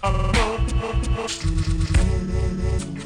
God.